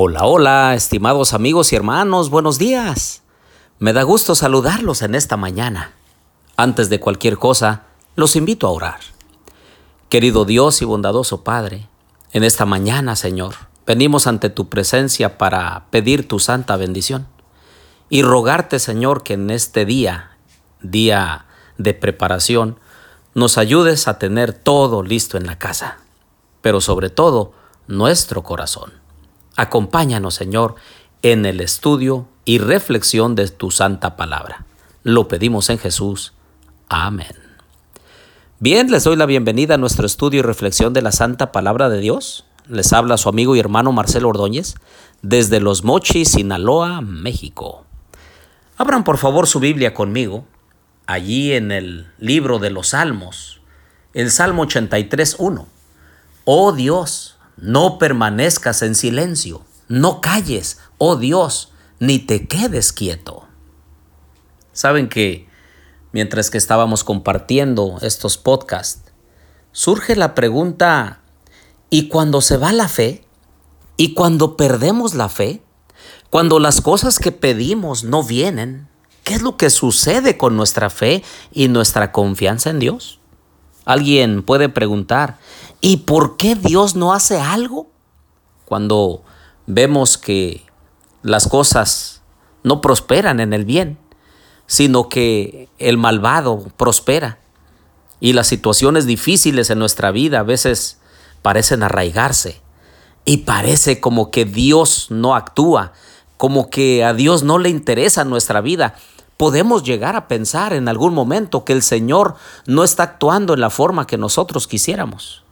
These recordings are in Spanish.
Hola, hola, estimados amigos y hermanos, buenos días. Me da gusto saludarlos en esta mañana. Antes de cualquier cosa, los invito a orar. Querido Dios y bondadoso Padre, en esta mañana, Señor, venimos ante tu presencia para pedir tu santa bendición y rogarte, Señor, que en este día, día de preparación, nos ayudes a tener todo listo en la casa, pero sobre todo nuestro corazón. Acompáñanos, Señor, en el estudio y reflexión de tu santa palabra. Lo pedimos en Jesús. Amén. Bien, les doy la bienvenida a nuestro estudio y reflexión de la santa palabra de Dios. Les habla su amigo y hermano Marcelo Ordóñez desde Los Mochis, Sinaloa, México. Abran por favor su Biblia conmigo allí en el libro de los Salmos, el Salmo 83.1. Oh Dios, no permanezcas en silencio, no calles, oh Dios, ni te quedes quieto. Saben que mientras que estábamos compartiendo estos podcasts, surge la pregunta, ¿y cuando se va la fe? ¿Y cuando perdemos la fe? Cuando las cosas que pedimos no vienen, ¿Qué es lo que sucede con nuestra fe y nuestra confianza en Dios? Alguien puede preguntar, ¿y por qué Dios no hace algo? Cuando vemos que las cosas no prosperan en el bien, sino que el malvado prospera y las situaciones difíciles en nuestra vida a veces parecen arraigarse y parece como que Dios no actúa, como que a Dios no le interesa nuestra vida podemos llegar a pensar en algún momento que el Señor no está actuando en la forma que nosotros quisiéramos.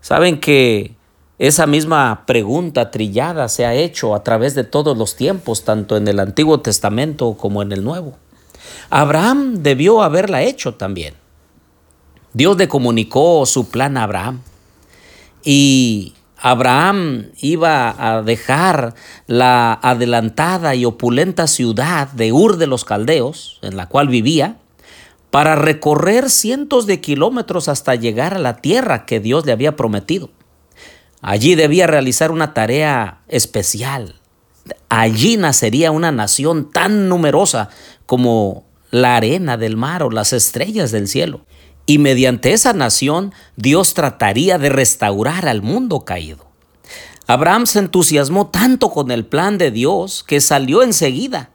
Saben que esa misma pregunta trillada se ha hecho a través de todos los tiempos, tanto en el Antiguo Testamento como en el Nuevo. Abraham debió haberla hecho también. Dios le comunicó su plan a Abraham y Abraham iba a dejar la adelantada y opulenta ciudad de Ur de los Caldeos, en la cual vivía, para recorrer cientos de kilómetros hasta llegar a la tierra que Dios le había prometido. Allí debía realizar una tarea especial. Allí nacería una nación tan numerosa como la arena del mar o las estrellas del cielo y mediante esa nación Dios trataría de restaurar al mundo caído. Abraham se entusiasmó tanto con el plan de Dios que salió enseguida.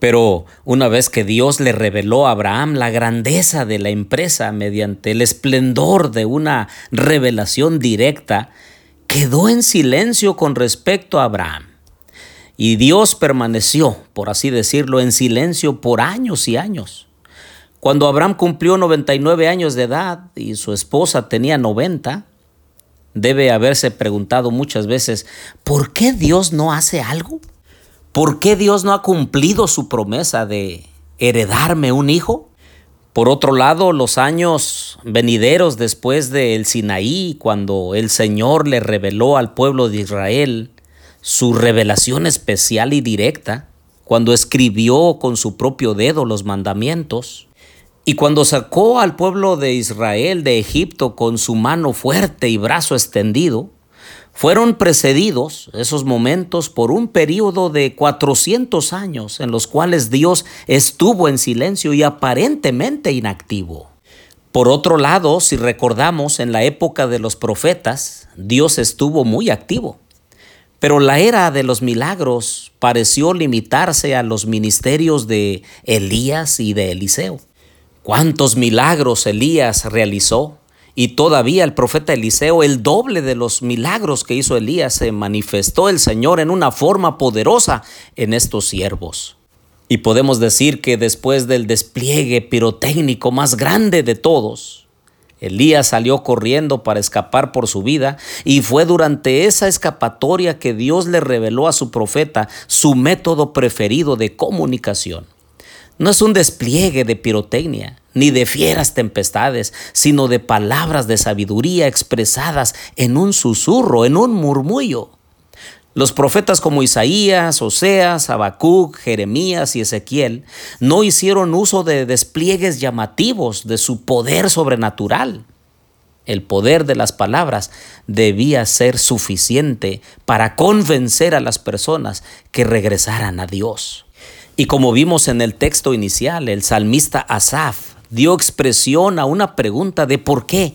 Pero una vez que Dios le reveló a Abraham la grandeza de la empresa mediante el esplendor de una revelación directa, quedó en silencio con respecto a Abraham. Y Dios permaneció, por así decirlo, en silencio por años y años. Cuando Abraham cumplió 99 años de edad y su esposa tenía 90, debe haberse preguntado muchas veces, ¿por qué Dios no hace algo? ¿Por qué Dios no ha cumplido su promesa de heredarme un hijo? Por otro lado, los años venideros después del Sinaí, cuando el Señor le reveló al pueblo de Israel su revelación especial y directa, cuando escribió con su propio dedo los mandamientos, y cuando sacó al pueblo de Israel de Egipto con su mano fuerte y brazo extendido, fueron precedidos esos momentos por un periodo de 400 años en los cuales Dios estuvo en silencio y aparentemente inactivo. Por otro lado, si recordamos, en la época de los profetas, Dios estuvo muy activo. Pero la era de los milagros pareció limitarse a los ministerios de Elías y de Eliseo cuántos milagros Elías realizó. Y todavía el profeta Eliseo, el doble de los milagros que hizo Elías, se manifestó el Señor en una forma poderosa en estos siervos. Y podemos decir que después del despliegue pirotécnico más grande de todos, Elías salió corriendo para escapar por su vida y fue durante esa escapatoria que Dios le reveló a su profeta su método preferido de comunicación. No es un despliegue de pirotecnia, ni de fieras tempestades, sino de palabras de sabiduría expresadas en un susurro, en un murmullo. Los profetas como Isaías, Oseas, Habacuc, Jeremías y Ezequiel no hicieron uso de despliegues llamativos de su poder sobrenatural. El poder de las palabras debía ser suficiente para convencer a las personas que regresaran a Dios. Y como vimos en el texto inicial, el salmista Asaf dio expresión a una pregunta de por qué.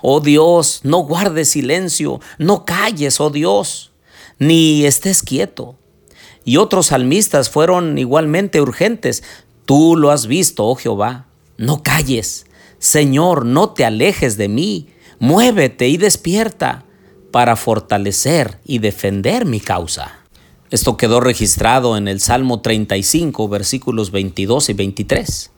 Oh Dios, no guardes silencio, no calles, oh Dios, ni estés quieto. Y otros salmistas fueron igualmente urgentes. Tú lo has visto, oh Jehová, no calles. Señor, no te alejes de mí, muévete y despierta para fortalecer y defender mi causa. Esto quedó registrado en el Salmo 35, versículos 22 y 23.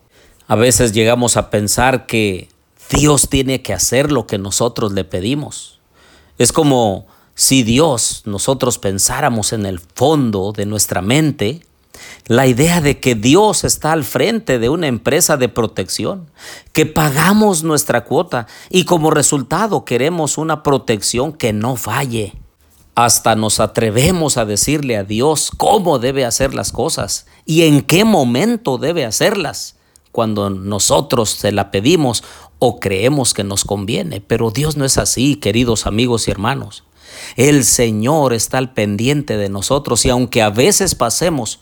A veces llegamos a pensar que Dios tiene que hacer lo que nosotros le pedimos. Es como si Dios, nosotros pensáramos en el fondo de nuestra mente, la idea de que Dios está al frente de una empresa de protección, que pagamos nuestra cuota y como resultado queremos una protección que no falle. Hasta nos atrevemos a decirle a Dios cómo debe hacer las cosas y en qué momento debe hacerlas, cuando nosotros se la pedimos o creemos que nos conviene. Pero Dios no es así, queridos amigos y hermanos. El Señor está al pendiente de nosotros y aunque a veces pasemos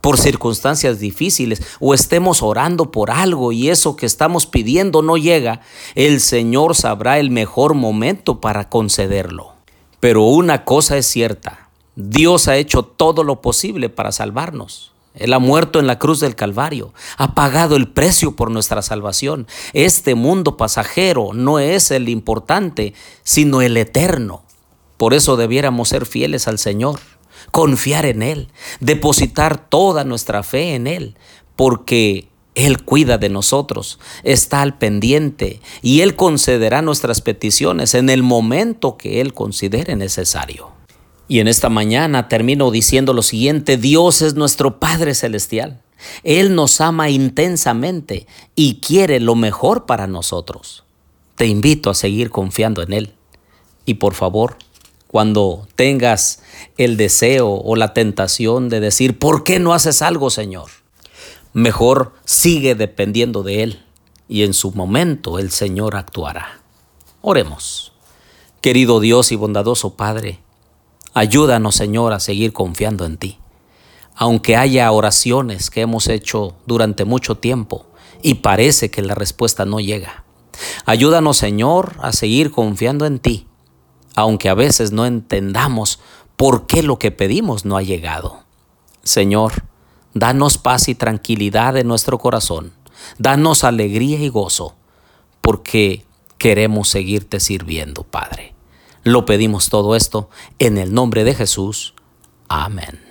por circunstancias difíciles o estemos orando por algo y eso que estamos pidiendo no llega, el Señor sabrá el mejor momento para concederlo. Pero una cosa es cierta, Dios ha hecho todo lo posible para salvarnos. Él ha muerto en la cruz del Calvario, ha pagado el precio por nuestra salvación. Este mundo pasajero no es el importante, sino el eterno. Por eso debiéramos ser fieles al Señor confiar en Él, depositar toda nuestra fe en Él, porque Él cuida de nosotros, está al pendiente y Él concederá nuestras peticiones en el momento que Él considere necesario. Y en esta mañana termino diciendo lo siguiente, Dios es nuestro Padre Celestial. Él nos ama intensamente y quiere lo mejor para nosotros. Te invito a seguir confiando en Él. Y por favor, cuando tengas el deseo o la tentación de decir, ¿por qué no haces algo, Señor? Mejor sigue dependiendo de Él y en su momento el Señor actuará. Oremos. Querido Dios y bondadoso Padre, ayúdanos, Señor, a seguir confiando en ti. Aunque haya oraciones que hemos hecho durante mucho tiempo y parece que la respuesta no llega. Ayúdanos, Señor, a seguir confiando en ti aunque a veces no entendamos por qué lo que pedimos no ha llegado. Señor, danos paz y tranquilidad en nuestro corazón, danos alegría y gozo, porque queremos seguirte sirviendo, Padre. Lo pedimos todo esto en el nombre de Jesús. Amén.